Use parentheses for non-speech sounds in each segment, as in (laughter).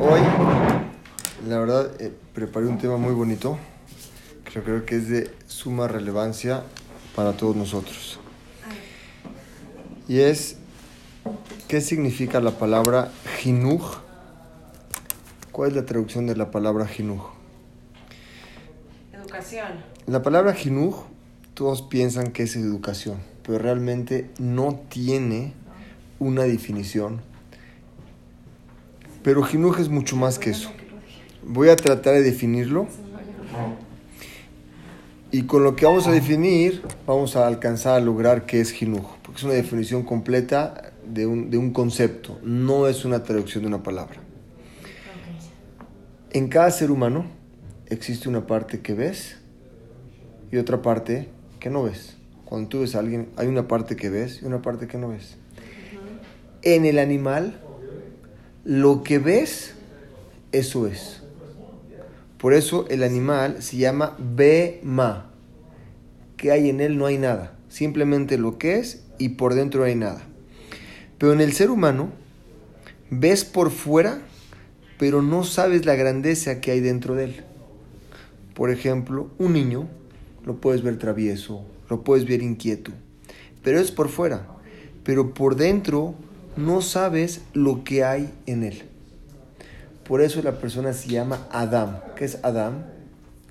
Hoy, la verdad, eh, preparé un tema muy bonito que yo creo que es de suma relevancia para todos nosotros. Y es, ¿qué significa la palabra jinuj? ¿Cuál es la traducción de la palabra jinuj? Educación. La palabra jinuj, todos piensan que es educación, pero realmente no tiene una definición. Pero jinuj es mucho más que eso. Voy a tratar de definirlo. Y con lo que vamos a definir, vamos a alcanzar a lograr qué es jinuj. Porque es una definición completa de un, de un concepto, no es una traducción de una palabra. En cada ser humano existe una parte que ves y otra parte que no ves. Cuando tú ves a alguien, hay una parte que ves y una parte que no ves. En el animal, lo que ves, eso es. Por eso el animal se llama Bema. Que hay en él no hay nada. Simplemente lo que es y por dentro no hay nada. Pero en el ser humano, ves por fuera, pero no sabes la grandeza que hay dentro de él. Por ejemplo, un niño lo puedes ver travieso, lo puedes ver inquieto, pero es por fuera. Pero por dentro no sabes lo que hay en él. Por eso la persona se llama Adam. ¿Qué es Adam?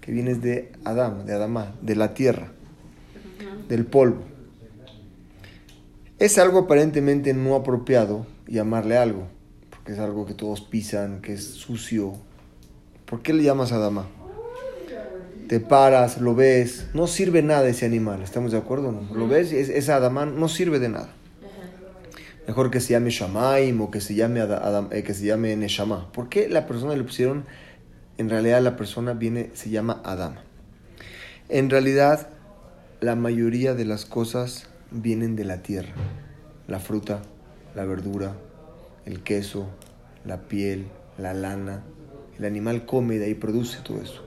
Que viene de Adam, de Adama, de la tierra, del polvo. Es algo aparentemente no apropiado llamarle algo, porque es algo que todos pisan, que es sucio. ¿Por qué le llamas Adama? Te paras, lo ves, no sirve nada ese animal, ¿estamos de acuerdo? No? Lo ves, ese Adama no sirve de nada mejor que se llame Shamaim o que se llame, Adam, eh, que se llame Neshama. ¿Por qué la persona le pusieron, en realidad la persona viene, se llama Adam? En realidad, la mayoría de las cosas vienen de la tierra. La fruta, la verdura, el queso, la piel, la lana. El animal come de ahí produce todo eso.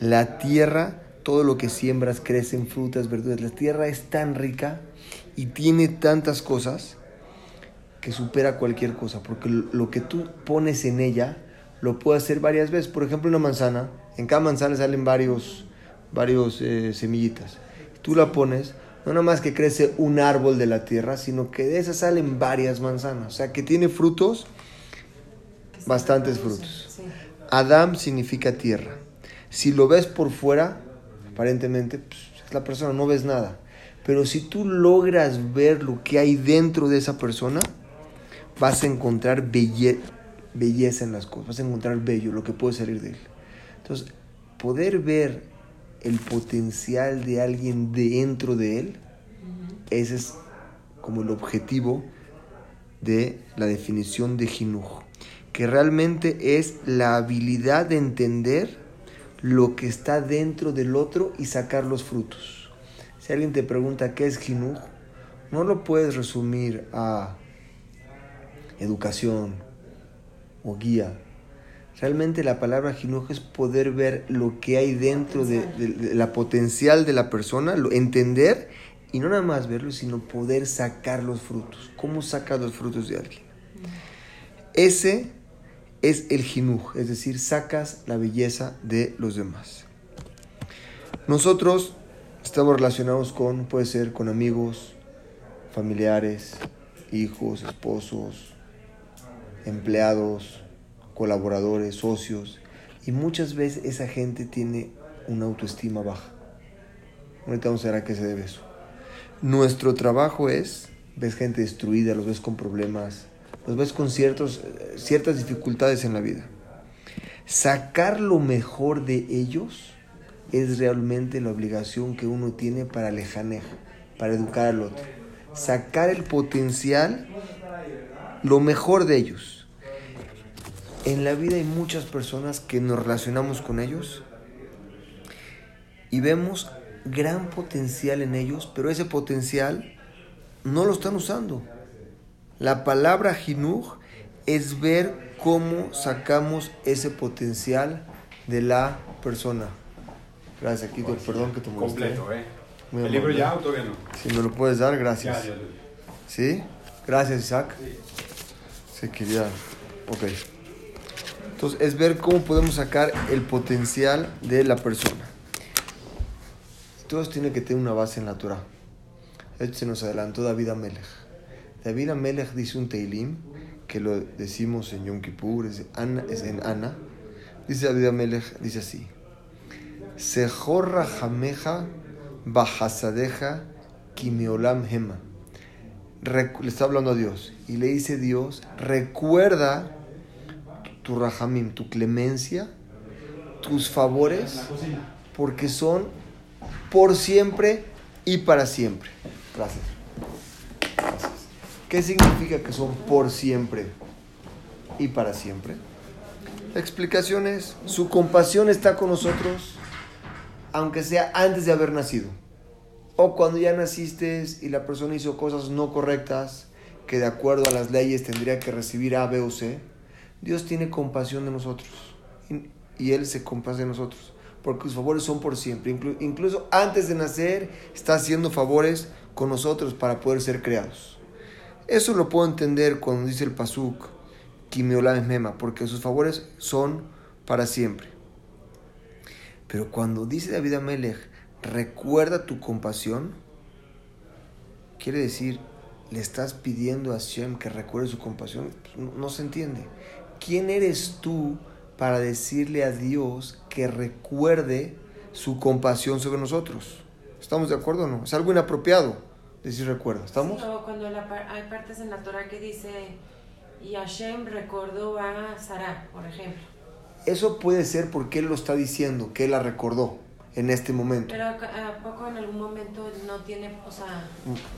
La tierra, todo lo que siembras crecen frutas, verduras. La tierra es tan rica y tiene tantas cosas que supera cualquier cosa, porque lo que tú pones en ella lo puedes hacer varias veces. Por ejemplo, una manzana, en cada manzana salen varios, varios eh, semillitas. Tú la pones, no nada más que crece un árbol de la tierra, sino que de esas salen varias manzanas. O sea, que tiene frutos, bastantes frutos. Adam significa tierra. Si lo ves por fuera, aparentemente, pues, es la persona, no ves nada. Pero si tú logras ver lo que hay dentro de esa persona, vas a encontrar belleza en las cosas, vas a encontrar bello, lo que puede salir de él. Entonces, poder ver el potencial de alguien dentro de él, ese es como el objetivo de la definición de Jinuj, que realmente es la habilidad de entender lo que está dentro del otro y sacar los frutos. Si alguien te pregunta qué es Jinuj, no lo puedes resumir a educación o guía. Realmente la palabra jinuj es poder ver lo que hay dentro de, la potencial de la persona, lo, entender y no nada más verlo, sino poder sacar los frutos. ¿Cómo sacas los frutos de alguien? Ese es el jinuj, es decir, sacas la belleza de los demás. Nosotros estamos relacionados con, puede ser con amigos, familiares, hijos, esposos, empleados, colaboradores, socios, y muchas veces esa gente tiene una autoestima baja. Ahorita vamos a ver a qué se debe eso. Nuestro trabajo es, ves gente destruida, los ves con problemas, los ves con ciertas dificultades en la vida. Sacar lo mejor de ellos es realmente la obligación que uno tiene para lejaneja, para educar al otro. Sacar el potencial, lo mejor de ellos en la vida hay muchas personas que nos relacionamos con ellos y vemos gran potencial en ellos, pero ese potencial no lo están usando. La palabra jinuj es ver cómo sacamos ese potencial de la persona. Gracias, Kiko. Perdón que te molesté. Completo, ¿eh? ¿El libro ya o todavía no? Si me lo puedes dar, gracias. ¿Sí? Gracias, Isaac. Se quería. Ok. Entonces, es ver cómo podemos sacar el potencial de la persona. Todos tienen que tener una base en la Torah. Esto se nos adelantó David Amelech. David Amelech dice un Teilim, que lo decimos en Yom Kippur, es, en Ana. Dice David Amelech, dice así. Sejorra jameja bajasadeja kimeolam hema le está hablando a Dios y le dice Dios, recuerda tu rajamim, tu clemencia, tus favores, porque son por siempre y para siempre. Gracias. ¿Qué significa que son por siempre y para siempre? La explicación es, su compasión está con nosotros, aunque sea antes de haber nacido o cuando ya naciste y la persona hizo cosas no correctas, que de acuerdo a las leyes tendría que recibir A, B o C, Dios tiene compasión de nosotros. Y Él se compase de nosotros. Porque sus favores son por siempre. incluso antes de nacer, está haciendo favores con nosotros para poder ser creados. Eso lo puedo entender cuando dice el Pasuk, Kimeolam Mema, porque sus favores son para siempre. Pero cuando dice David Amelech, recuerda tu compasión, quiere decir, le estás pidiendo a Hashem que recuerde su compasión, pues, no, se entiende. ¿Quién eres tú para decirle a Dios que recuerde su compasión sobre nosotros? ¿Estamos de acuerdo o no? Es algo inapropiado decir recuerda. ¿Estamos? cuando hay partes en la Torah que dice, y Hashem recordó a Sarah, por ejemplo. Eso puede ser porque él lo está diciendo, que él la recordó en este momento. Pero ¿a poco en algún momento no tiene, o sea...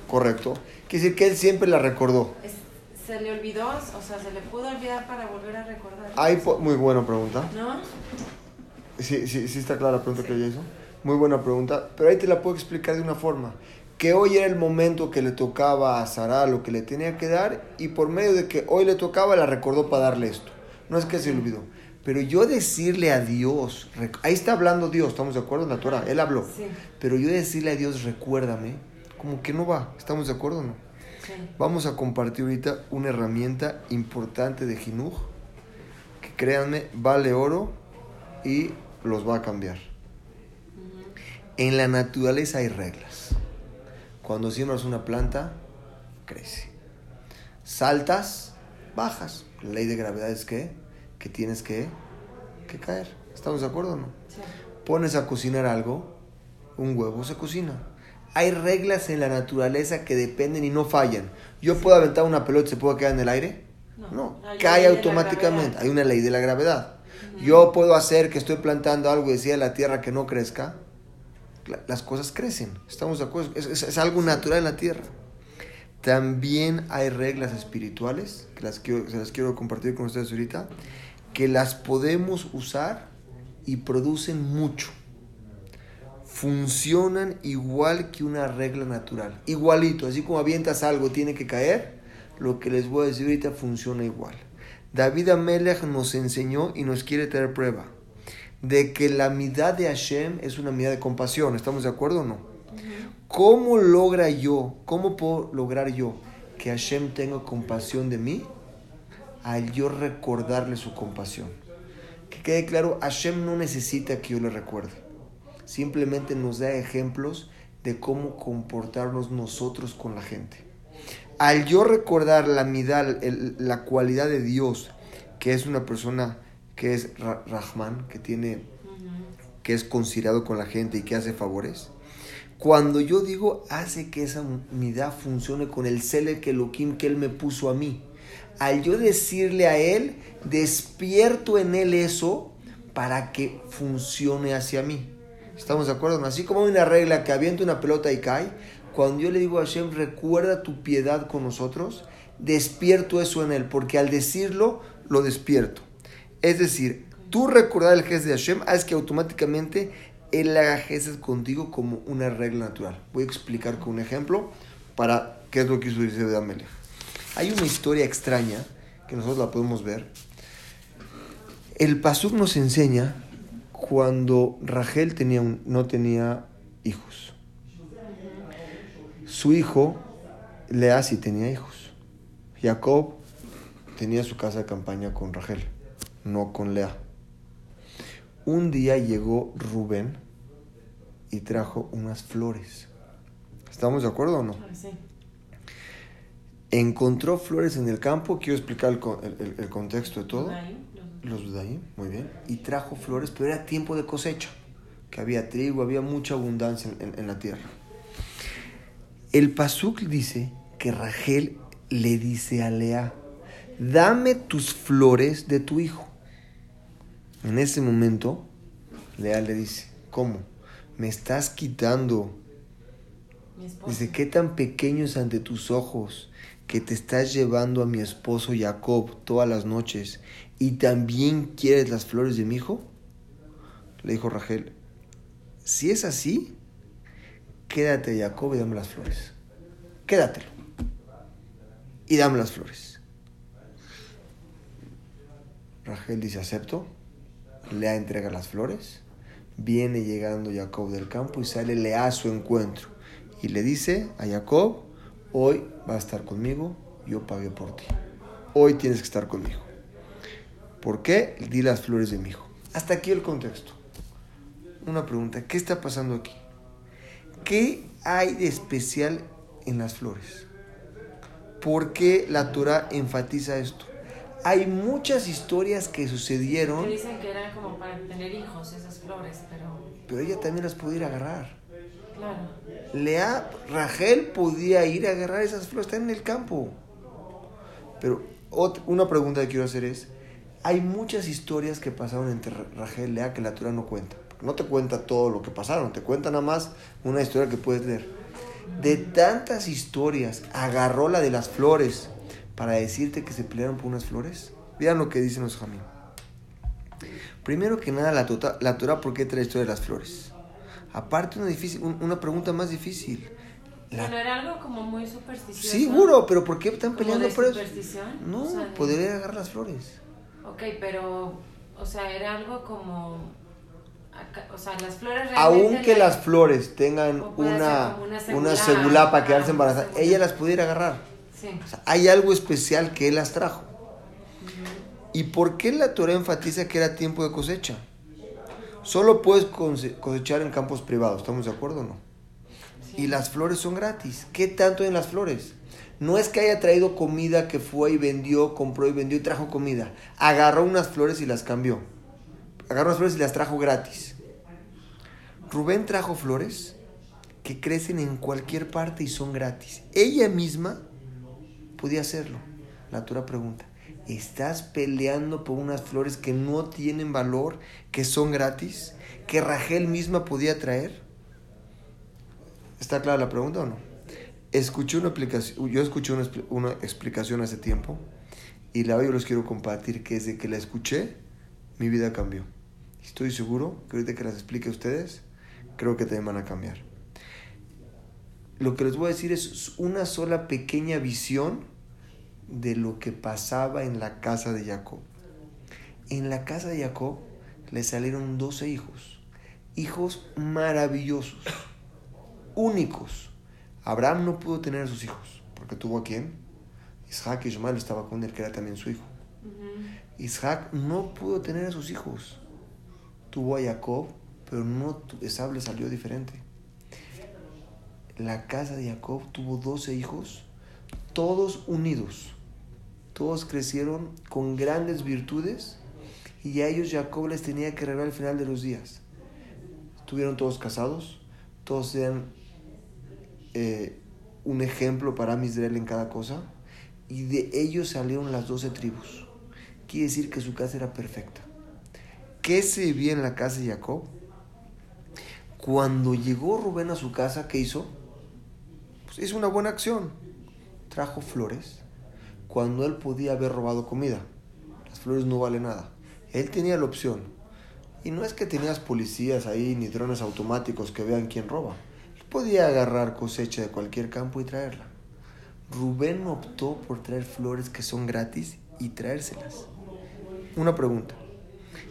Correcto. Quiere decir que él siempre la recordó. ¿Se le olvidó? O sea, ¿se le pudo olvidar para volver a recordar? Hay muy buena pregunta. ¿No? Sí, sí, sí está clara la pregunta que ella hizo. Muy buena pregunta. Pero ahí te la puedo explicar de una forma. Que hoy era el momento que le tocaba a Sara lo que le tenía que dar y por medio de que hoy le tocaba la recordó para darle esto. No es que se olvidó. Pero yo decirle a Dios, ahí está hablando Dios, ¿estamos de acuerdo en la Torah? Él habló. Pero yo decirle a Dios, recuérdame, como que no va, ¿estamos de acuerdo o no? Vamos a compartir ahorita una herramienta importante de Jinuj, que créanme, vale oro y los va a cambiar. En la naturaleza hay reglas. Cuando siembras una planta, crece. Saltas, bajas. La ley de gravedad es que que tienes que, caer. ¿Estamos de acuerdo o no? Pones a cocinar algo, un huevo se cocina. Hay reglas en la naturaleza que dependen y no fallan. ¿Yo puedo aventar una pelota y se puede quedar en el aire? No, cae automáticamente. Hay una ley de la gravedad. Yo puedo hacer que estoy plantando algo y decía la tierra que no crezca. Las cosas crecen. Estamos de acuerdo. Es, algo natural en la tierra. También hay reglas espirituales, que las se las quiero compartir con ustedes ahorita, que las podemos usar y producen mucho. Funcionan igual que una regla natural. Igualito, así como avientas algo, tiene que caer. Lo que les voy a decir ahorita funciona igual. David Amelech nos enseñó y nos quiere traer prueba de que la mitad de Hashem es una mitad de compasión. ¿Estamos de acuerdo o no? ¿Cómo logra yo, cómo puedo lograr yo que Hashem tenga compasión de mí? Al yo recordarle su compasión. Que quede claro, Hashem no necesita que yo le recuerde. Simplemente nos da ejemplos de cómo comportarnos nosotros con la gente. Al yo recordar la midal, la cualidad de Dios, que es una persona que es Rahman, que tiene, que es considerado con la gente y que hace favores, cuando yo digo hace que esa midad funcione con el cele que Elohim él me puso a mí al yo decirle a él, despierto en él eso para que funcione hacia mí. ¿Estamos de acuerdo? Así como hay una regla que avienta una pelota y cae, cuando yo le digo a Hashem, recuerda tu piedad con nosotros, despierto eso en él, porque al decirlo, lo despierto. Es decir, tú recordar el gesto de Hashem, es que automáticamente él haga gestos contigo como una regla natural. Voy a explicar con un ejemplo para qué es lo que hizo de Amelech. Hay una historia extraña que nosotros la podemos ver. El Pasuk nos enseña cuando Rachel no tenía hijos. Su hijo Lea sí tenía hijos. Jacob tenía su casa de campaña con Rachel, no con Lea. Un día llegó Rubén y trajo unas flores. ¿Estamos de acuerdo o no? Sí. Encontró flores en el campo, quiero explicar el, co- el- el- el contexto de todo. Los- ahí, muy bien. Y trajo flores, pero era tiempo de cosecha, que había trigo, había mucha abundancia en, en- en la tierra. El Pasuk dice que Rachel le dice a Lea, dame tus flores de tu hijo. En ese momento, Lea le dice, ¿cómo? Me estás quitando. Dice, ¿qué tan pequeño es ante tus ojos que te estás llevando a mi esposo Jacob todas las noches y también quieres las flores de mi hijo? Le dijo Rachel, si es así, quédate Jacob y dame las flores. Quédatelo. Y dame las flores. Rachel dice, acepto. Lea entrega las flores. Viene llegando Jacob del campo y sale Lea a su encuentro. Y le dice a Jacob, hoy vas a estar conmigo, yo pagué por ti. Hoy tienes que estar conmigo. ¿Por qué? Di las flores de mi hijo. Hasta aquí el contexto. Una pregunta, ¿qué está pasando aquí? ¿Qué hay de especial en las flores? ¿Por qué la Torah enfatiza esto? Hay muchas historias que sucedieron, Que dicen que eran como para tener hijos esas flores, pero pero ella también las puede ir a agarrar. Lea, Rachel podía ir a agarrar esas flores, están en el campo. Pero ot- una pregunta que quiero hacer es, hay muchas historias que pasaron entre Ra- Rachel y Lea que la Torah no cuenta. No te cuenta todo lo que pasaron, te cuenta nada más una historia que puedes leer. De tantas historias, agarró la de las flores para decirte que se pelearon por unas flores. Vean lo que dicen los jamín. Primero que nada, la, tota- la Torah, ¿por qué trae la historia de las flores? Aparte, una, difícil, un- una pregunta más difícil. La- Bueno, era algo como muy supersticioso. Seguro, pero ¿por qué están ¿Como peleando de por eso? superstición? No, O sea, podría agarrar las flores. Ok, pero, o sea, era algo como, acá- o sea, las flores realmente... Aunque la- las flores tengan una, una segulá para quedarse embarazadas, segulá. ella las pudiera agarrar. Sí. O sea, hay algo especial que él las trajo. ¿Y por qué la Torah enfatiza que era tiempo de cosecha? Solo puedes cose- cosechar en campos privados, ¿estamos de acuerdo o no? sí. Y las flores son gratis. ¿Qué tanto en las flores? No es que haya traído comida que fue y vendió, compró y vendió y trajo comida. Agarró unas flores y las cambió. Agarró unas flores y las trajo gratis. Rubén trajo flores que crecen en cualquier parte y son gratis. Ella misma podía hacerlo. La Torah pregunta, ¿estás peleando por unas flores que no tienen valor, que son gratis, que Rachel misma podía traer? ¿Está clara la pregunta o no? Escuché una aplicación, yo escuché una, una explicación hace tiempo y la yo les quiero compartir que desde que la escuché, mi vida cambió. Estoy seguro que ahorita que las explique a ustedes, creo que también van a cambiar. Lo que les voy a decir es una sola pequeña visión de lo que pasaba en la casa de Jacob. En la casa de Jacob le salieron 12 hijos, hijos maravillosos, únicos. Abraham no pudo tener a sus hijos, porque tuvo a quién? Isaac y Ismael estaba con él, que era también su hijo. Isaac no pudo tener a sus hijos. Tuvo a Jacob, pero no Esaú le salió diferente. La casa de Jacob tuvo 12 hijos, todos unidos. Todos crecieron con grandes virtudes y a ellos Jacob les tenía que regalar al final de los días. Estuvieron todos casados, todos eran eh, un ejemplo para Israel en cada cosa y de ellos salieron las 12 tribus. Quiere decir que su casa era perfecta. ¿Qué se vivía en la casa de Jacob? Cuando llegó Rubén a su casa, ¿qué hizo? Pues hizo una buena acción. Trajo flores cuando él podía haber robado comida. Las flores no valen nada. Él tenía la opción. Y no es que tenías policías ahí ni drones automáticos que vean quién roba. Él podía agarrar cosecha de cualquier campo y traerla. Rubén optó por traer flores que son gratis y traérselas. Una pregunta.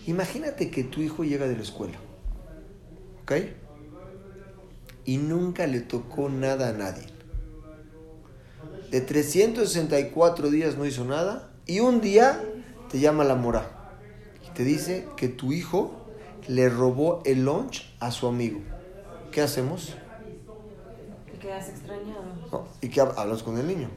Imagínate que tu hijo llega de la escuela. ¿Ok? Y nunca le tocó nada a nadie. De 364 días no hizo nada Y un día te llama la mora y te dice que tu hijo le robó el lunch a su amigo. ¿Qué hacemos? Y quedas extrañado. No, ¿Y qué hab- hablas con el niño?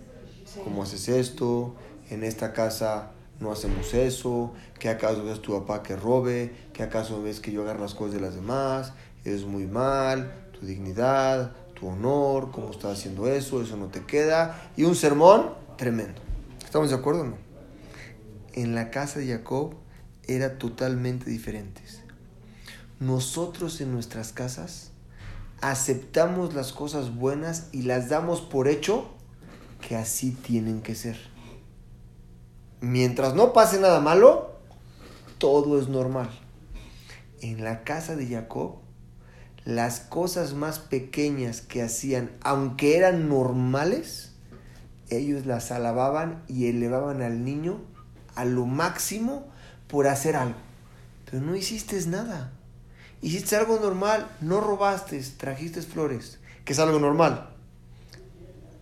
Sí. ¿Cómo haces esto? En esta casa no hacemos eso. ¿Qué acaso ves tu papá que robe? ¿Qué acaso ves que yo agarro las cosas de las demás? Es muy mal. Tu dignidad, tu honor, cómo estás haciendo eso, eso no te queda. Y un sermón tremendo. ¿Estamos de acuerdo o no? En la casa de Jacob era totalmente diferentes. Nosotros en nuestras casas aceptamos las cosas buenas y las damos por hecho que así tienen que ser. Mientras no pase nada malo, todo es normal. En la casa de Jacob, las cosas más pequeñas que hacían, aunque eran normales, ellos las alababan y elevaban al niño a lo máximo por hacer algo. Pero no hiciste nada. Hiciste algo normal, no robaste, trajiste flores, que es algo normal.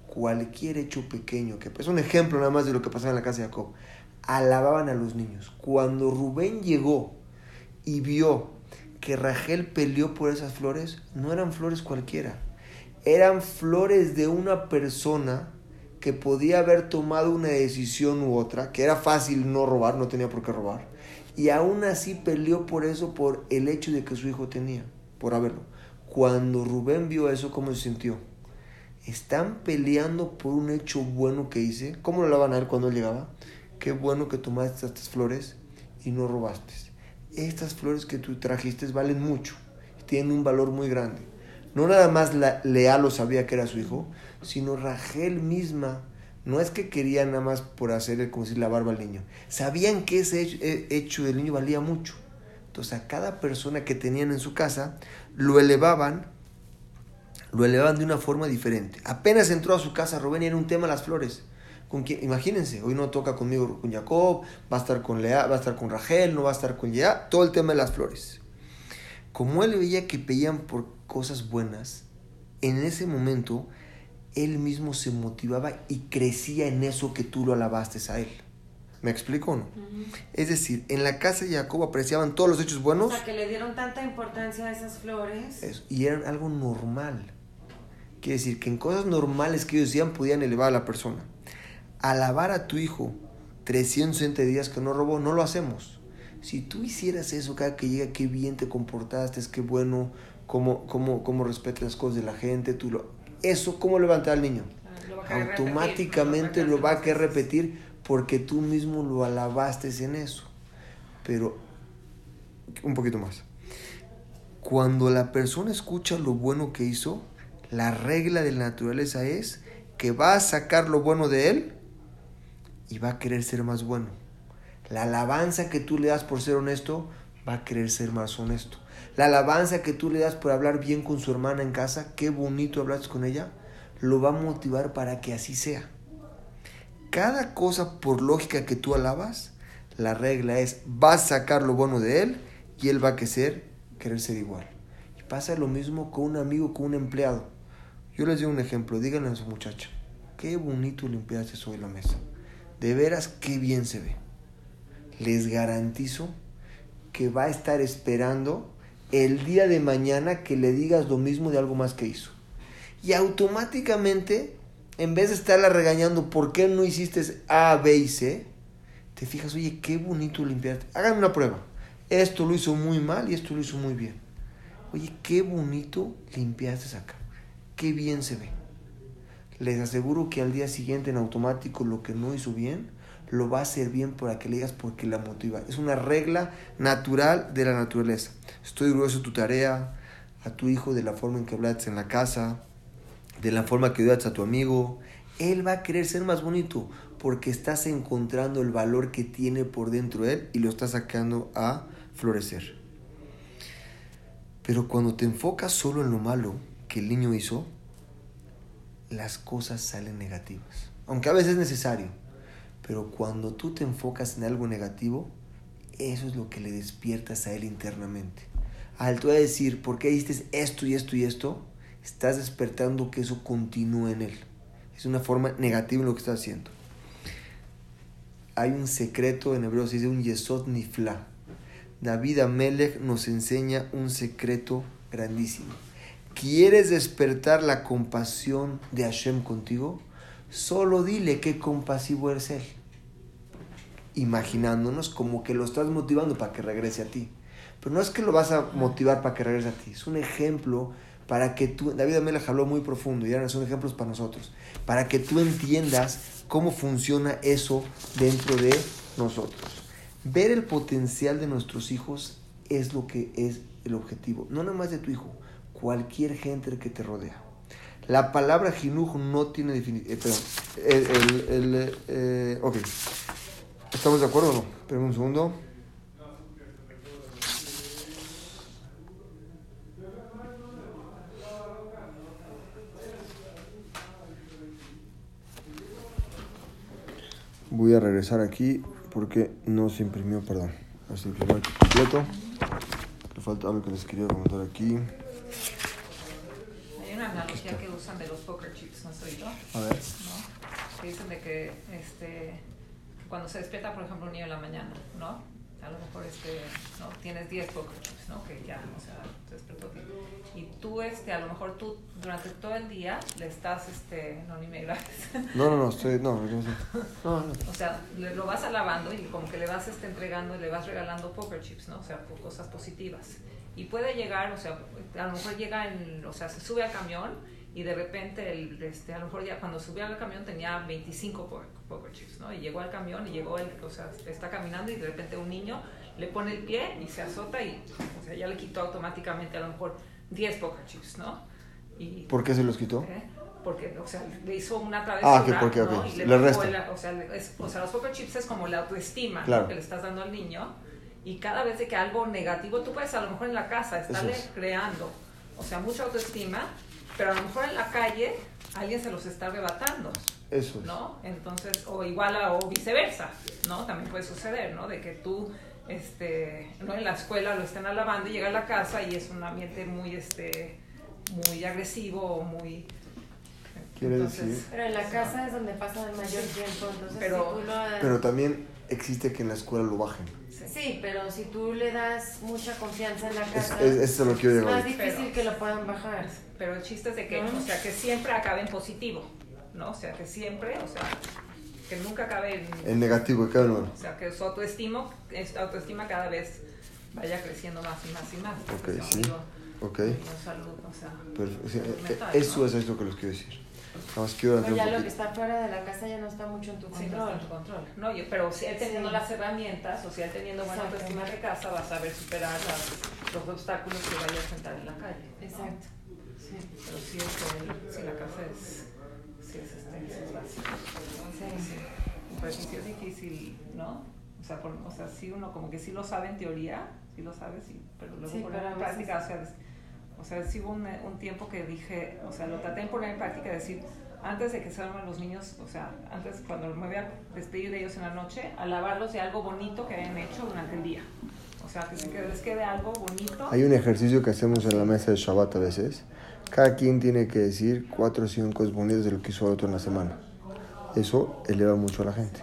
Cualquier hecho pequeño, que es un ejemplo nada más de lo que pasaba en la casa de Jacob, alababan a los niños. Cuando Rubén llegó y vio que Rachel peleó por esas flores, no eran flores cualquiera, eran flores de una persona que podía haber tomado una decisión u otra, que era fácil no robar, no tenía por qué robar, y aún así peleó por eso, por el hecho de que su hijo tenía, por haberlo. Cuando Rubén vio eso, ¿cómo se sintió? Están peleando por un hecho bueno que hice. ¿Cómo lo lavan a él cuando él llegaba? Qué bueno que tomaste estas flores y no robaste. Estas flores que tú trajiste valen mucho, tienen un valor muy grande. No nada más la, Lea lo sabía que era su hijo, sino Rachel misma. No es que quería nada más por hacer, como decir, la barba al niño. Sabían que ese hecho, hecho del niño valía mucho. Entonces a cada persona que tenían en su casa lo elevaban, lo elevaban de una forma diferente. Apenas entró a su casa Rubén y era un tema las flores. ¿Con? Imagínense, hoy no toca conmigo con Jacob, va a estar con Lea, va a estar con Rachel, no va a estar con Lea, todo el tema de las flores. Como él veía que pedían por cosas buenas, en ese momento él mismo se motivaba y crecía en eso que tú lo alabaste a él. ¿Me explico o no? Uh -huh. Es decir, en la casa de Jacob apreciaban todos los hechos buenos. O sea, que le dieron tanta importancia a esas flores. Eso, y eran algo normal. Quiere decir que en cosas normales que ellos hacían podían elevar a la persona. Alabar a tu hijo 360 días que no robó, no lo hacemos. Si tú hicieras eso cada que llega, qué bien te comportaste, qué bueno, cómo, cómo, cómo respetas las cosas de la gente, tú lo, eso, ¿cómo levantar al niño? Ah, Lo Automáticamente repetir, lo va a querer repetir porque tú mismo lo alabaste en eso. Pero, un poquito más. Cuando la persona escucha lo bueno que hizo, la regla de la naturaleza es que va a sacar lo bueno de él y va a querer ser más bueno. La alabanza que tú le das por ser honesto, va a querer ser más honesto. La alabanza que tú le das por hablar bien con su hermana en casa, qué bonito hablaste con ella, lo va a motivar para que así sea. Cada cosa por lógica que tú alabas, la regla es, vas a sacar lo bueno de él y él va a querer, querer ser igual. Y pasa lo mismo con un amigo, con un empleado. Yo les doy un ejemplo, díganle a su muchacha, qué bonito limpiaste hoy la mesa. De veras, qué bien se ve. Les garantizo que va a estar esperando el día de mañana que le digas lo mismo de algo más que hizo. Y automáticamente, en vez de estarla regañando por qué no hiciste A, B y C, te fijas, oye, qué bonito limpiaste. Háganme una prueba. Esto lo hizo muy mal y esto lo hizo muy bien. Oye, qué bonito limpiaste acá. Qué bien se ve. Les aseguro que al día siguiente en automático lo que no hizo bien, lo va a hacer bien para que le digas porque la motiva. Es una regla natural de la naturaleza. Estoy orgulloso de tu tarea, a tu hijo, de la forma en que hablaste en la casa, de la forma que ayudaste a tu amigo. Él va a querer ser más bonito porque estás encontrando el valor que tiene por dentro de él y lo estás sacando a florecer. Pero cuando te enfocas solo en lo malo que el niño hizo, las cosas salen negativas. Aunque a veces es necesario. Pero cuando tú te enfocas en algo negativo, eso es lo que le despiertas a él internamente. Al tú decir, ¿por qué hiciste esto y esto y esto? Estás despertando que eso continúe en él. Es una forma negativa en lo que estás haciendo. hay un secreto en hebreo, se dice un yesod nifla. David Amelech nos enseña un secreto grandísimo. ¿Quieres despertar la compasión de Hashem contigo? Solo dile qué compasivo eres Él. Imaginándonos como que lo estás motivando para que regrese a ti. Pero no es que lo vas a motivar para que regrese a ti. Es un ejemplo para que tú, David Amelech habló muy profundo y ahora son ejemplos para nosotros. Para que tú entiendas cómo funciona eso dentro de nosotros. Ver el potencial de nuestros hijos es lo que es el objetivo. No nada más de tu hijo, cualquier gente que te rodea. La palabra jinuj no tiene definición. Eh, perdón. El, el, eh, ok. ¿Estamos de acuerdo o no? Esperen un segundo. Voy a regresar aquí porque no se imprimió, perdón. No se imprimió completo. Le falta algo que les quería comentar aquí que usan de los poker chips, ¿no soy yo? A ver. ¿no? Que dicen de que, este, cuando se despierta, por ejemplo, un niño en la mañana, ¿no? A lo mejor este, ¿no? tienes 10 poker chips, ¿no? Que ya, o sea, te despertó. Y tú, este, a lo mejor tú, durante todo el día, le estás, este, no, ni me (laughs) No, no, no, estoy, no, no, no, no. O sea, le, lo vas alabando y como que le vas este, entregando, le vas regalando poker chips, ¿no? O sea, cosas positivas y puede llegar, o sea, a lo mejor llega en, o sea, se sube al camión y de repente, el, este, a lo mejor ya cuando subió al camión tenía 25 poker chips, ¿no? Y llegó al camión y llegó, el, o sea, está caminando y de repente un niño le pone el pie y se azota y, o sea, ya le quitó automáticamente a lo mejor 10 poker chips, ¿no? Y, ¿Por qué se los quitó? ¿eh? Porque, o sea, le hizo una travesura, ah, que porque, ¿no? Y le, resta. o, sea, o sea, los poker chips es como la autoestima que le estás dando al niño y cada vez de que algo negativo, tú puedes a lo mejor en la casa estarle creando, o sea, mucha autoestima, pero a lo mejor en la calle alguien se los está arrebatando. Eso ¿No? Entonces, o igual o viceversa, ¿no? También puede suceder, ¿no? De que tú, este, ¿no? En la escuela lo estén alabando y llega a la casa y es un ambiente muy, este, muy agresivo, muy... Quiere decir... Pero en la casa es donde pasa el mayor tiempo, entonces pero, pero también existe que en la escuela lo bajen. Sí, pero si tú le das mucha confianza en la casa, es, lo que es más difícil que lo puedan bajar. Pero el chiste es de que, o sea, que siempre acabe en positivo, ¿no? O sea, que siempre, o sea, que nunca acabe en, negativo, que O sea, que su autoestima, autoestima cada vez vaya creciendo más y más y más. Ok, sí. ok. Salud, o sea, Pero, eso es eso que les quiero decir. Vamos, quiero ya lo que está fuera de la casa ya no está mucho en tu control. Sí, control. No, yo, pero si él teniendo las herramientas, o si él teniendo buena autoestima de casa, va a saber superar los obstáculos que vaya a enfrentar en la calle. Exacto. Sí. Pero si, es si la casa es, si es, este, si es básica. Sí. Pues si es difícil, ¿no? O sea, por, o sea, sí uno como que sí lo sabe en teoría, sí lo sabe, sí, pero luego sí, poner en práctica, o sea, o sea, sí hubo un, un, tiempo que dije, o sea, lo traté de poner en práctica, decir, antes de que salgan los niños, o sea, antes cuando me voy a despedir de ellos en la noche, alabarlos de algo bonito que hayan hecho durante el día. O sea, que, les quede algo bonito. Hay un ejercicio que hacemos en la mesa de Shabbat a veces. Cada quien tiene que decir cuatro o cinco cosas bonitas de lo que hizo el otro en la semana. Eso eleva mucho a la gente.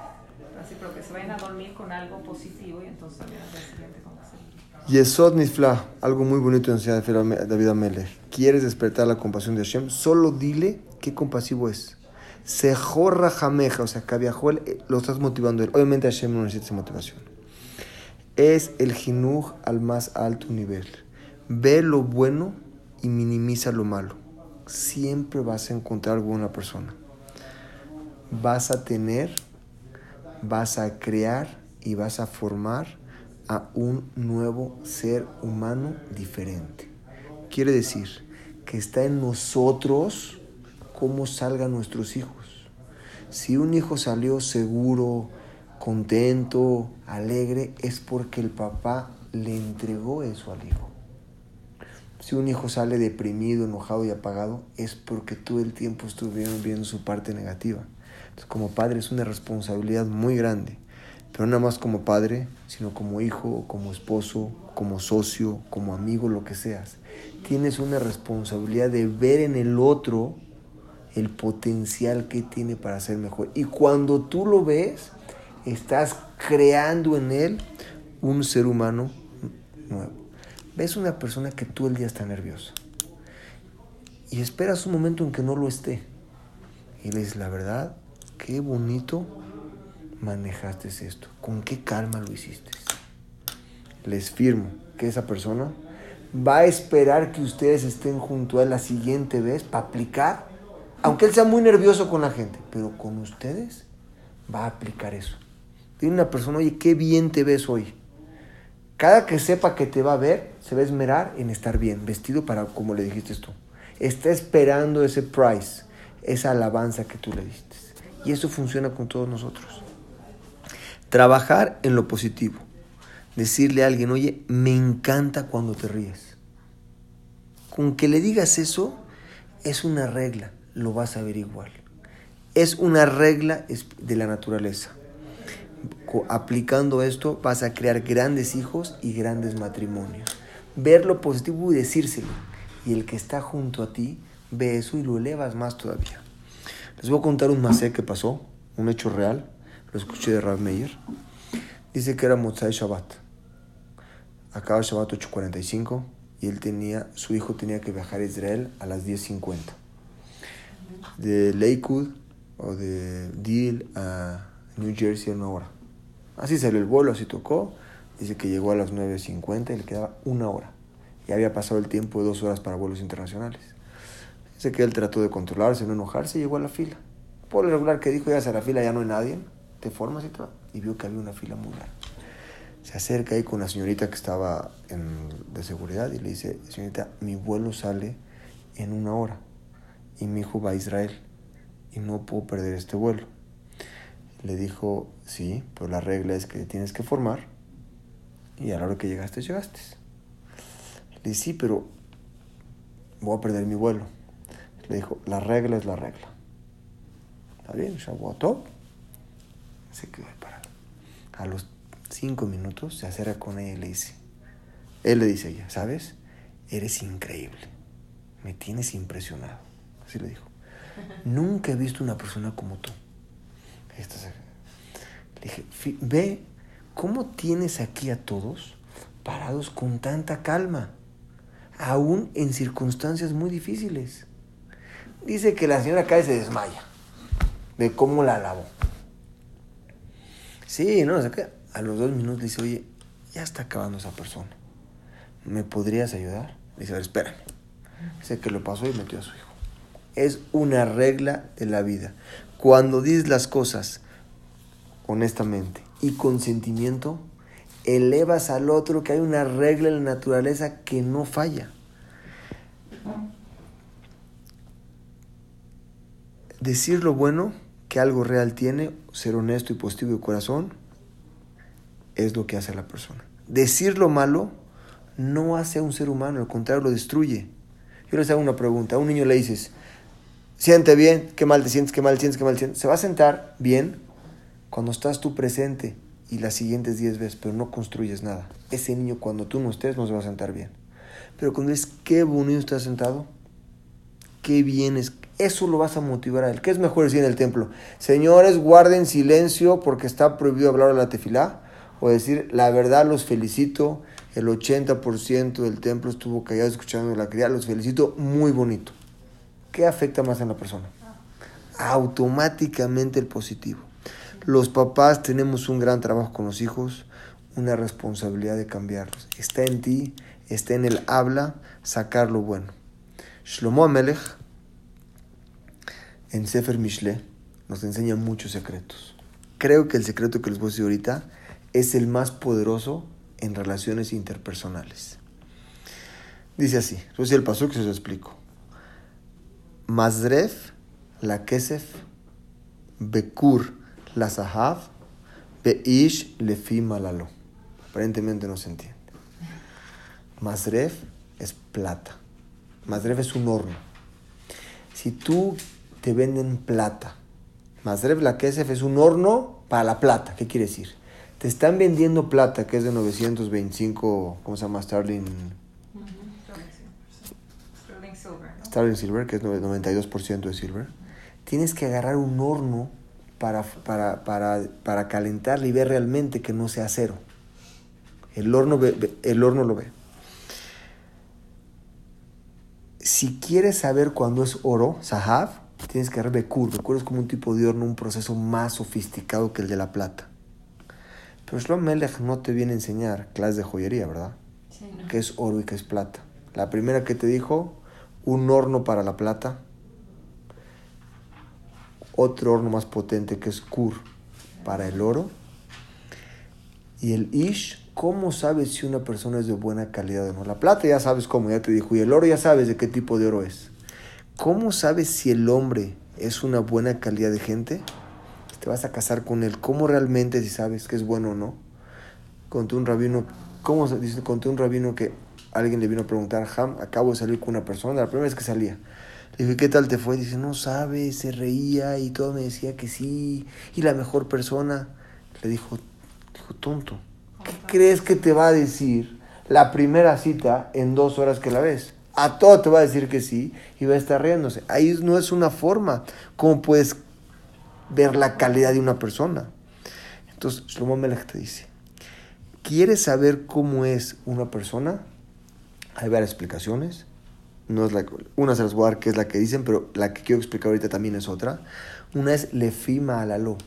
Así, pero que se vayan a dormir con algo positivo y entonces también al día siguiente Yesod Nifla, algo muy bonito enseña David Amelech. ¿Quieres despertar la compasión de Hashem? Solo dile qué compasivo es. Sejorra Jameja, o sea, Kaviajuel, eh, lo estás motivando él. Obviamente Hashem no necesita esa motivación. Es el jinuj al más alto nivel. Ve lo bueno y minimiza lo malo. Siempre vas a encontrar alguna persona. Vas a tener, vas a crear y vas a formar a un nuevo ser humano diferente. Quiere decir que está en nosotros cómo salgan nuestros hijos. Si un hijo salió seguro, contento, alegre, es porque el papá le entregó eso al hijo. Si un hijo sale deprimido, enojado y apagado, es porque todo el tiempo estuvieron viendo su parte negativa. Entonces, como padre es una responsabilidad muy grande pero no nada más como padre, sino como hijo, como esposo, como socio, como amigo, lo que seas. Tienes una responsabilidad de ver en el otro el potencial que tiene para ser mejor. Y cuando tú lo ves, estás creando en él un ser humano nuevo. Ves una persona que todo el día está nerviosa y esperas un momento en que no lo esté. Y le dices, la verdad, qué bonito manejaste esto, con qué calma lo hiciste. Les firmo que esa persona va a esperar que ustedes estén junto a él la siguiente vez para aplicar, aunque él sea muy nervioso con la gente, pero con ustedes va a aplicar eso. Tiene una persona, oye, qué bien te ves hoy. Cada que sepa que te va a ver, se va a esmerar en estar bien, vestido para como le dijiste tú. Está esperando ese price, esa alabanza que tú le diste. Y eso funciona con todos nosotros. Trabajar en lo positivo. Decirle a alguien, oye, me encanta cuando te ríes. Con que le digas eso, es una regla, lo vas a ver igual. Es una regla de la naturaleza. Aplicando esto vas a crear grandes hijos y grandes matrimonios. Ver lo positivo y decírselo. Y el que está junto a ti ve eso y lo elevas más todavía. Les voy a contar un masé que pasó, un hecho real. Lo escuché de Rav Meir. Dice que era Motzai Shabbat. Acaba Shabbat 8.45 y él tenía, su hijo tenía que viajar a Israel a las 10.50. De Lakewood o de Deal a New Jersey en una hora. Así salió el vuelo, así tocó. Dice que llegó a las 9.50 y le quedaba una hora. Y había pasado el tiempo de dos horas para vuelos internacionales. Dice que él trató de controlarse, no enojarse y llegó a la fila. Por lo regular que dijo, ya a la fila, ya no hay nadie. Te formas y todo. Y vio que había una fila muy larga. Se acerca ahí con la señorita que estaba en, de seguridad y le dice, señorita, mi vuelo sale en una hora. Y mi hijo va a Israel. Y no puedo perder este vuelo. Le dijo, sí, pero la regla es que tienes que formar. Y a la hora que llegaste, llegaste. Le dice, sí, pero voy a perder mi vuelo. Le dijo, la regla es la regla. ¿Está bien? Shabuató. Se quedó parado. A los cinco minutos se acerca con ella y le dice, él le dice a ella, ¿sabes? Eres increíble. Me tienes impresionado. Así le dijo. (laughs) Nunca he visto una persona como tú. Le dije, ve cómo tienes aquí a todos parados con tanta calma, aún en circunstancias muy difíciles. Dice que la señora cae y se desmaya de cómo la lavó. Sí, no, o a los dos minutos le dice, oye, ya está acabando esa persona. ¿Me podrías ayudar? Le dice, a ver, espérame. Dice que lo pasó y metió a su hijo. Es una regla de la vida. Cuando dices las cosas honestamente y con sentimiento, elevas al otro que hay una regla en la naturaleza que no falla. decir lo bueno que algo real tiene, ser honesto y positivo de corazón, es lo que hace a la persona. Decir lo malo no hace a un ser humano, al contrario, lo destruye. Yo les hago una pregunta. A un niño le dices, siente bien, qué mal te sientes, qué mal te sientes, qué mal te sientes. Se va a sentar bien cuando estás tú presente y las siguientes 10 veces, pero no construyes nada. Ese niño cuando tú no estés no se va a sentar bien. Pero cuando dices, qué bonito estás sentado, qué bien es, eso lo vas a motivar a él. ¿Qué es mejor decir en el templo? Señores, guarden silencio porque está prohibido hablar a la tefilá. O decir, la verdad los felicito. El 80% del templo estuvo callado escuchando la cría. Los felicito, muy bonito. ¿Qué afecta más en la persona? Automáticamente el positivo. Los papás tenemos un gran trabajo con los hijos, una responsabilidad de cambiarlos. Está en ti, está en el habla, sacar lo bueno. Shlomo Amelech en Sefer Mishle nos enseña muchos secretos. Creo que el secreto que les voy a decir ahorita es el más poderoso en relaciones interpersonales. Dice así, es el paso que se lo explico. Mazref, la Kesef, Bekur, la Sahav, Beish, Lefi, Malalo. Aparentemente no se entiende. Mazref es plata. Mazref es un horno. Si tú te venden plata. Masrev la Kesef es un horno para la plata. ¿Qué quiere decir? Te están vendiendo plata que es de 925, ¿cómo se llama? Starling. Starling Silver. Starling Silver, que es 92% de silver. Tienes que agarrar un horno para, para, para, para calentarla y ver realmente que no sea acero. El horno, el horno lo ve. Si quieres saber cuándo es oro, Sahav, tienes que ver Bekur. Bekur es como un tipo de horno, un proceso más sofisticado que el de la plata. Pero Shlomo Melech no te viene a enseñar clases de joyería, ¿verdad? Sí, no. ¿Qué es oro y qué es plata? La primera que te dijo, un horno para la plata. Otro horno más potente que es Kur para el oro. Y el Ish, ¿cómo sabes si una persona es de buena calidad o no? La plata ya sabes cómo, ya te dijo. Y el oro ya sabes de qué tipo de oro es. ¿Cómo sabes si el hombre es una buena calidad de gente? te vas a casar con él, ¿cómo realmente si sabes que es bueno o no? Conté un rabino, ¿cómo dice? Conté un rabino que alguien le vino a preguntar, Ham, acabo de salir con una persona, la primera vez que salía. Le dije, ¿qué tal te fue? Dice, no sabes, se reía y todo me decía que sí, y la mejor persona. Le dijo, dijo, tonto, ¿qué crees que te va a decir la primera cita en dos horas que la ves? A todo te va a decir que sí y va a estar riéndose. Ahí no es una forma. ¿Cómo puedes ver la calidad de una persona. Entonces, Shlomo Melech te dice, ¿quieres saber cómo es una persona? Hay varias explicaciones. No es la, una se las voy a dar que es la que dicen, pero la que quiero explicar ahorita también es otra. Una es lefima alalo.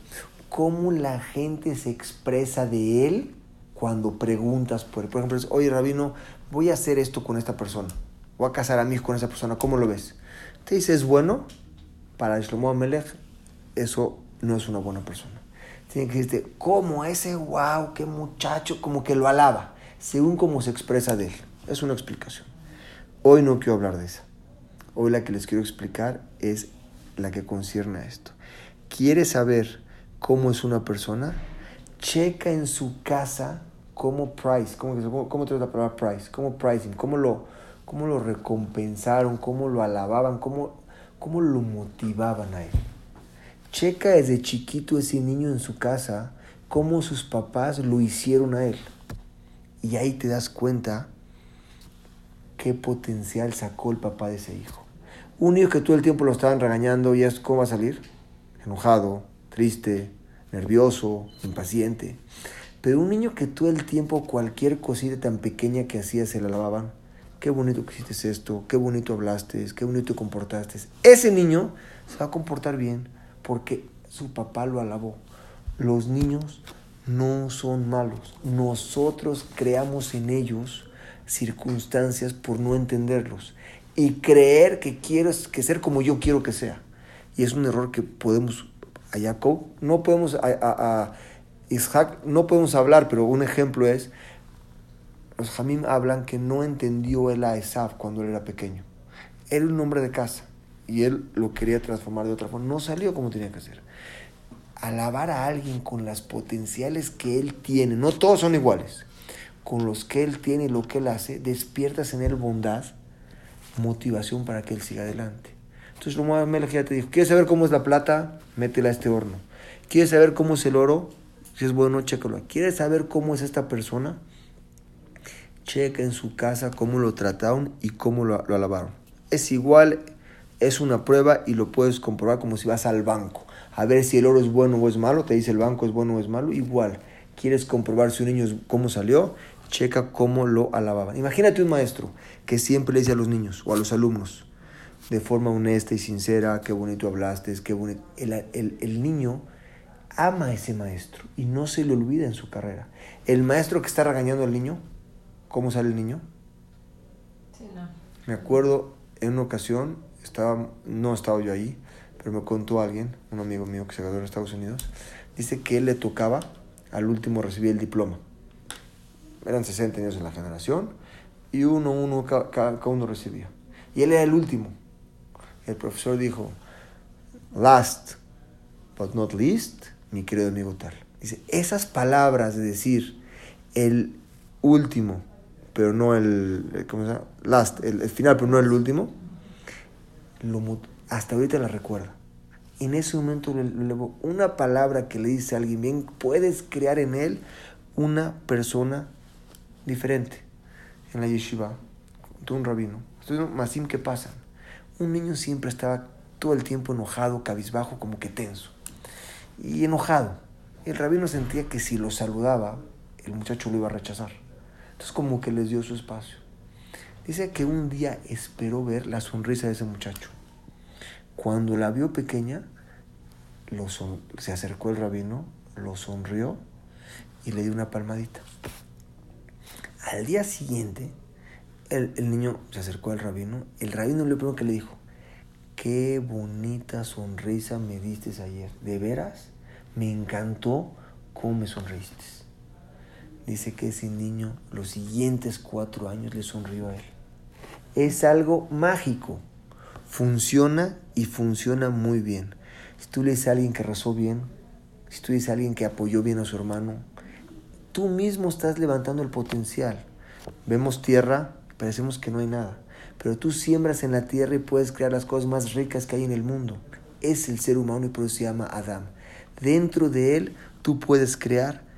Cómo la gente se expresa de él cuando preguntas por él. Por ejemplo, oye, Rabino, voy a hacer esto con esta persona. Voy a casar a mí con esa persona. ¿Cómo lo ves? Te dice, ¿es bueno? Para Shlomo Melech eso no es una buena persona. Tiene que decirte, ¿cómo ese wow, qué muchacho, como que lo alaba, según cómo se expresa de él. Es una explicación. Hoy no quiero hablar de esa. Hoy la que les quiero explicar es la que concierne a esto. ¿Quieres saber cómo es una persona? Checa en su casa cómo price, cómo, cómo, te la palabra price, cómo pricing, cómo lo, cómo lo recompensaron, cómo lo alababan, cómo, cómo lo motivaban a él. Checa desde chiquito ese niño en su casa, cómo sus papás lo hicieron a él. Y ahí te das cuenta qué potencial sacó el papá de ese hijo. Un niño que todo el tiempo lo estaban regañando, ¿y es cómo va a salir? Enojado, triste, nervioso, impaciente. Pero un niño que todo el tiempo cualquier cosita tan pequeña que hacía se la lavaban. Qué bonito que hiciste esto, qué bonito hablaste, qué bonito comportaste. Ese niño se va a comportar bien porque su papá lo alabó. Los niños no son malos. Nosotros creamos en ellos circunstancias por no entenderlos y creer que quieres que ser como yo quiero que sea. Y es un error que podemos a Jacob no podemos Isaac no podemos hablar, pero un ejemplo es los Jamim hablan que no entendió él a Esaf cuando él era pequeño. Era un hombre de casa y él lo quería transformar de otra forma. No salió como tenía que ser. Alabar a alguien con las potenciales que él tiene, no todos son iguales, con los que él tiene y lo que él hace, despiertas en él bondad, motivación para que él siga adelante. Entonces Lomo Melech ya te dijo, ¿quieres saber cómo es la plata? Métela a este horno. ¿Quieres saber cómo es el oro? Si es bueno, chécalo. ¿Quieres saber cómo es esta persona? Checa en su casa cómo lo trataron y cómo lo, alabaron. Es igual es una prueba y lo puedes comprobar como si vas al banco. A ver si el oro es bueno o es malo, te dice el banco es bueno o es malo. Igual, quieres comprobar si un niño cómo salió, checa cómo lo alababan. Imagínate un maestro que siempre le dice a los niños o a los alumnos, de forma honesta y sincera, qué bonito hablaste, qué bonito. El, el niño ama a ese maestro y no se le olvida en su carrera. El maestro que está regañando al niño, ¿cómo sale el niño? Sí, no. Me acuerdo en una ocasión, estaba, no estaba yo ahí, pero me contó alguien, un amigo mío que se graduó en Estados Unidos, dice que él le tocaba, al último recibir el diploma. Eran 60 años en la generación y uno, uno, cada, uno recibía. Y él era el último. El profesor dijo, last but not least, mi querido amigo tal. Dice, esas palabras de decir el último, pero no el, ¿cómo se llama? Last, el, final, pero no el último, hasta ahorita la recuerda. En ese momento una palabra que le dice alguien bien, puedes crear en él una persona diferente. En la yeshiva, de un rabino, Masim, ¿qué pasa? Un niño siempre estaba todo el tiempo enojado, cabizbajo, como que tenso. y enojado. El rabino sentía que si lo saludaba, el muchacho lo iba a rechazar. Entonces como que les dio su espacio. Dice que un día esperó ver la sonrisa de ese muchacho. Cuando la vio pequeña, se acercó el rabino, lo sonrió y le dio una palmadita. Al día siguiente, el, niño se acercó al rabino. El rabino le primero que le dijo, qué bonita sonrisa me diste ayer. ¿De veras? Me encantó cómo me sonreíste. Dice que ese niño los siguientes cuatro años le sonrió a él. Es algo mágico. Funciona y funciona muy bien. Si tú le dices a alguien que rezó bien, si tú dices a alguien que apoyó bien a su hermano, tú mismo estás levantando el potencial. Vemos tierra, parecemos que no hay nada, pero tú siembras en la tierra y puedes crear las cosas más ricas que hay en el mundo. Es el ser humano y por eso se llama Adam. Dentro de él tú puedes crear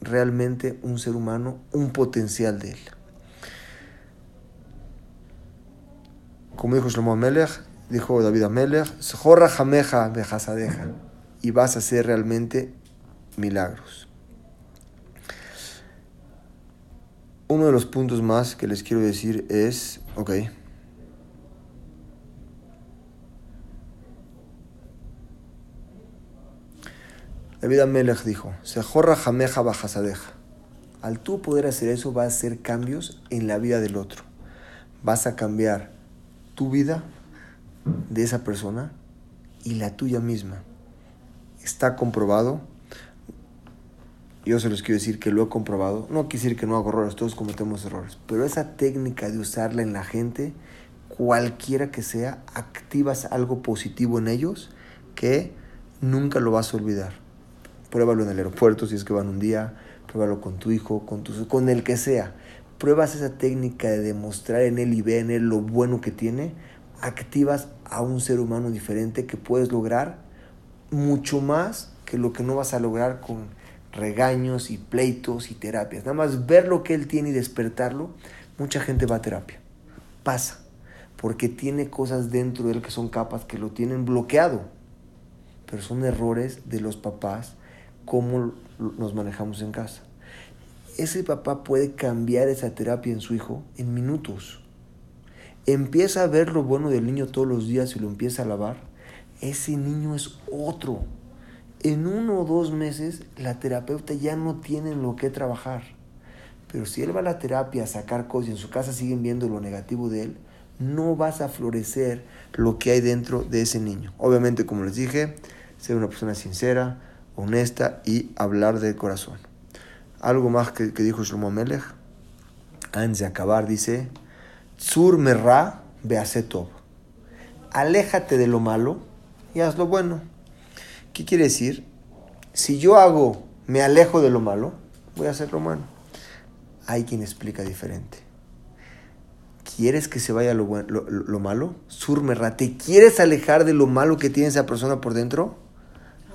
realmente un ser humano, un potencial de él. Como dijo Shlomo Amelech, dijo David Amelech, jameja y vas a hacer realmente milagros. Uno de los puntos más que les quiero decir es, ok, David Amelech dijo, Sejorra jameja bajasadeja. Al tú poder hacer eso, vas a hacer cambios en la vida del otro. Vas a cambiar tu vida de esa persona y la tuya misma. Está comprobado. Yo se los quiero decir que lo he comprobado. No quiero decir que no hago errores, todos cometemos errores. Pero esa técnica de usarla en la gente, cualquiera que sea, activas algo positivo en ellos que nunca lo vas a olvidar. Pruébalo en el aeropuerto si es que van un día, pruébalo con tu hijo, con, tu, con el que sea. Pruebas esa técnica de demostrar en él y ver en él lo bueno que tiene, activas a un ser humano diferente que puedes lograr mucho más que lo que no vas a lograr con regaños y pleitos y terapias. Nada más ver lo que él tiene y despertarlo, mucha gente va a terapia. Pasa, porque tiene cosas dentro de él que son capas que lo tienen bloqueado. Pero son errores de los papás cómo nos manejamos en casa. Ese papá puede cambiar esa terapia en su hijo en minutos. Empieza a ver lo bueno del niño todos los días y lo empieza a lavar. Ese niño es otro. En uno o dos meses la terapeuta ya no tiene lo que trabajar. Pero si él va a la terapia a sacar cosas y en su casa siguen viendo lo negativo de él, no vas a florecer lo que hay dentro de ese niño. Obviamente, como les dije, ser una persona sincera, honesta y hablar del corazón. Algo más que, dijo Shlomo Melech, antes de acabar, dice, Tzur merra beasetov. Aléjate de lo malo y haz lo bueno. ¿Qué quiere decir? Si yo hago, me alejo de lo malo, voy a hacer lo malo. Hay quien explica diferente. ¿Quieres que se vaya lo, lo, lo malo? Surmerra, ¿te quieres alejar de lo malo que tiene esa persona por dentro?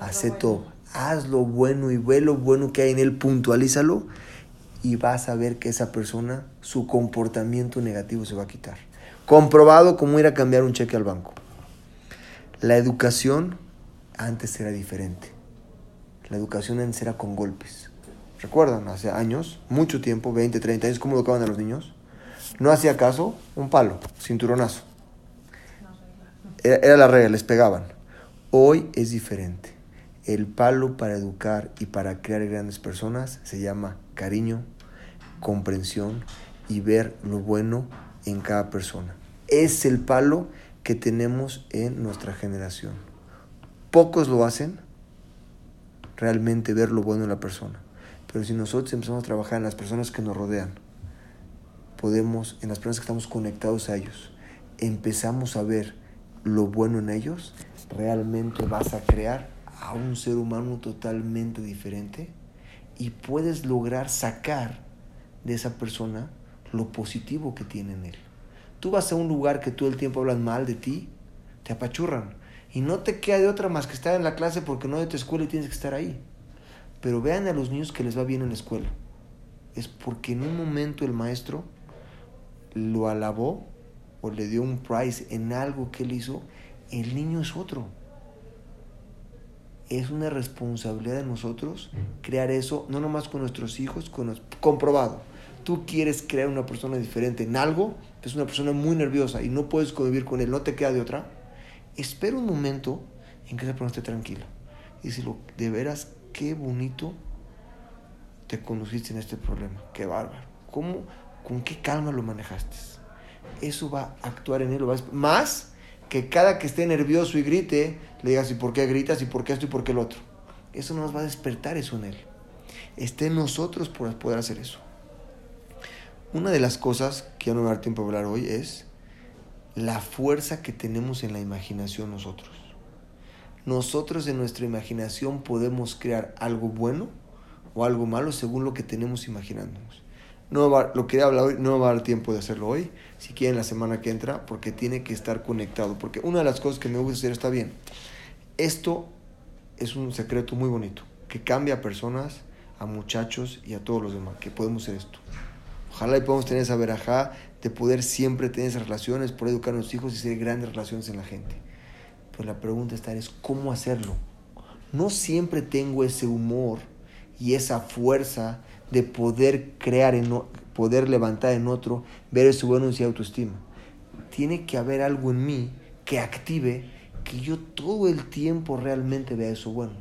Hace todo haz lo bueno y ve lo bueno que hay en él, puntualízalo y vas a ver que esa persona, su comportamiento negativo se va a quitar. Comprobado como ir a cambiar un cheque al banco. La educación antes era diferente. La educación antes era con golpes. ¿Recuerdan? Hace años, mucho tiempo, 20, 30 años, ¿cómo educaban a los niños? No hacía caso, un palo, cinturonazo. Era, era la regla, les pegaban. Hoy es diferente. El palo para educar y para crear grandes personas se llama cariño, comprensión y ver lo bueno en cada persona. Es el palo que tenemos en nuestra generación. Pocos lo hacen, realmente ver lo bueno en la persona. Pero si nosotros empezamos a trabajar en las personas que nos rodean, podemos, en las personas que estamos conectados a ellos, empezamos a ver lo bueno en ellos, realmente vas a crear a un ser humano totalmente diferente y puedes lograr sacar de esa persona lo positivo que tiene en él. Tú vas a un lugar que todo el tiempo hablan mal de ti, te apachurran y no te queda de otra más que estar en la clase porque no de tu escuela y tienes que estar ahí. Pero vean a los niños que les va bien en la escuela. Es porque en un momento el maestro lo alabó o le dio un prize en algo que él hizo, el niño es otro es una responsabilidad de nosotros crear eso, no nomás con nuestros hijos, con comprobado. Tú quieres crear una persona diferente en algo, es una persona muy nerviosa y no puedes convivir con él, no te queda de otra. Espera un momento en que esa persona esté tranquila. Y decirlo, de veras, qué bonito te conduciste en este problema, qué bárbaro. ¿Cómo, con qué calma lo manejaste? Eso va a actuar en él, más que cada que esté nervioso y grite, le digas, ¿y por qué gritas? ¿y por qué esto y por qué el otro? Eso nos va a despertar eso en él. Esté en nosotros por poder hacer eso. Una de las cosas que ya no me va a dar tiempo hablar hoy es la fuerza que tenemos en la imaginación nosotros. Nosotros en nuestra imaginación podemos crear algo bueno o algo malo según lo que tenemos imaginándonos. No lo quería hablar hoy, no va a dar tiempo de hacerlo hoy, si quieren la semana que entra, porque tiene que estar conectado. Porque una de las cosas que me gusta hacer está bien. Esto es un secreto muy bonito, que cambia a personas, a muchachos y a todos los demás, que podemos hacer esto. Ojalá y podamos tener esa verajá de poder siempre tener esas relaciones, poder educar a nuestros hijos y hacer grandes relaciones en la gente. Pues la pregunta está es cómo hacerlo. No siempre tengo ese humor y esa fuerza de poder crear, en, poder levantar en otro, ver su bueno y autoestima. Tiene que haber algo en mí que active que yo todo el tiempo realmente vea eso bueno.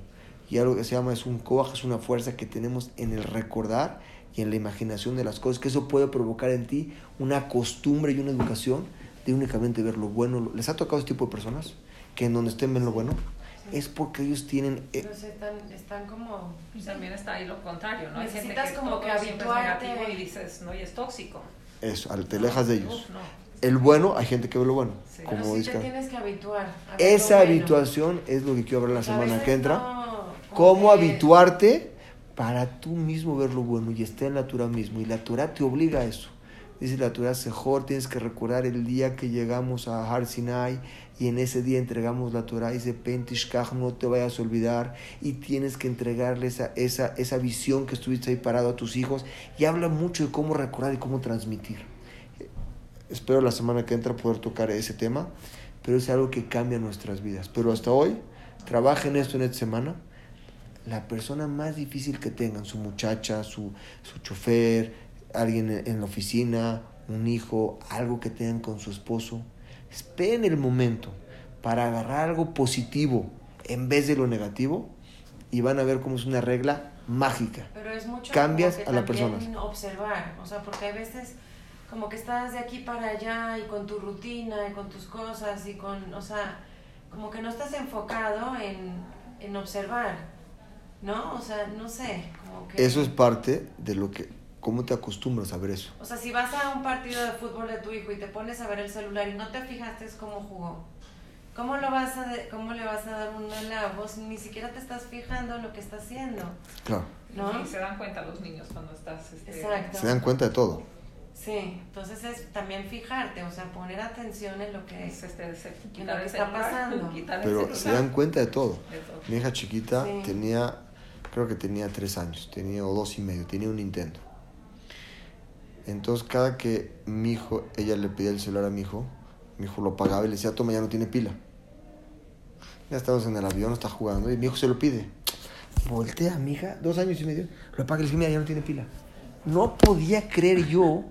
Y algo que se llama es un coaje, es una fuerza que tenemos en el recordar y en la imaginación de las cosas, que eso puede provocar en ti una costumbre y una educación de únicamente ver lo bueno. ¿Les ha tocado este tipo de personas? Que en donde estén ven lo bueno es porque ellos tienen... Eh, están, están como... Y también está ahí lo contrario, ¿no? Necesitas como que habituarte... y dices, no, y es tóxico. Eso, te alejas de ellos. El bueno, hay gente que ve lo bueno. Sí. Como Pero sí te tienes que habituar. Esa habituación es lo que quiero hablar la semana que entra. Cómo habituarte para tú mismo ver lo bueno y estar en la Torah mismo. Y la Torah te obliga a eso. Dice la Torah Sejor, tienes que recordar el día que llegamos a Har Sinai y en ese día entregamos la Torah. Dice Pentishkach, no te vayas a olvidar y tienes que entregarle esa, esa, esa visión que estuviste ahí parado a tus hijos. Y habla mucho de cómo recordar y cómo transmitir. Espero la semana que entra poder tocar ese tema, pero es algo que cambia nuestras vidas. Pero hasta hoy, trabajen esto en esta semana. La persona más difícil que tengan, su muchacha, su, su chofer, alguien en la oficina, un hijo, algo que tengan con su esposo. Esperen el momento para agarrar algo positivo en vez de lo negativo y van a ver cómo es una regla mágica. Pero es mucho Cambias a la persona. Observar, o sea, porque hay veces como que estás de aquí para allá y con tu rutina y con tus cosas y con, o sea, como que no estás enfocado en, en observar, ¿no? O sea, no sé, como que... Eso es parte de lo que ¿Cómo te acostumbras a ver eso? O sea, si vas a un partido de fútbol de tu hijo y te pones a ver el celular y no te fijaste cómo jugó, ¿cómo, lo vas a cómo le vas a dar una la voz? Ni siquiera te estás fijando en lo que está haciendo. Claro. ¿No? Y se dan cuenta los niños cuando estás... Este, Exacto. Se dan cuenta de todo. Sí, entonces es también fijarte, o sea, poner atención en lo que, este, lo que está pasando. (laughs) Pero se dan cuenta de todo. Mi hija chiquita tenía, creo que tenía tres años, tenía o dos y medio, tenía un Nintendo. Entonces cada que mi hijo, ella le pedía el celular a mi hijo, mi hijo lo pagaba y le decía, toma, ya no tiene pila. Ya estamos en el avión, está jugando y mi hijo se lo pide. Voltea, mi hija, dos años y medio, lo apaga y le dice, mira, ya no tiene pila. No podía creer yo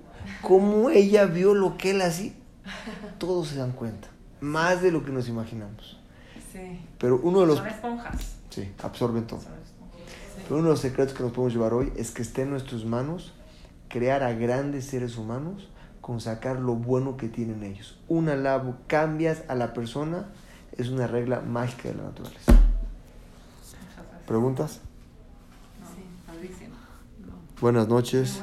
cómo ella vio lo que él hacía. Todos se dan cuenta, más de lo que nos imaginamos. Sí. Pero uno de los... Son esponjas. Sí, absorben todo. Pero uno de los secretos que nos podemos llevar hoy es que esté en nuestras manos crear a grandes seres humanos con sacar lo bueno que tienen ellos. Un alabo, cambias a la persona, es una regla mágica de la naturaleza. ¿Preguntas? Buenas noches.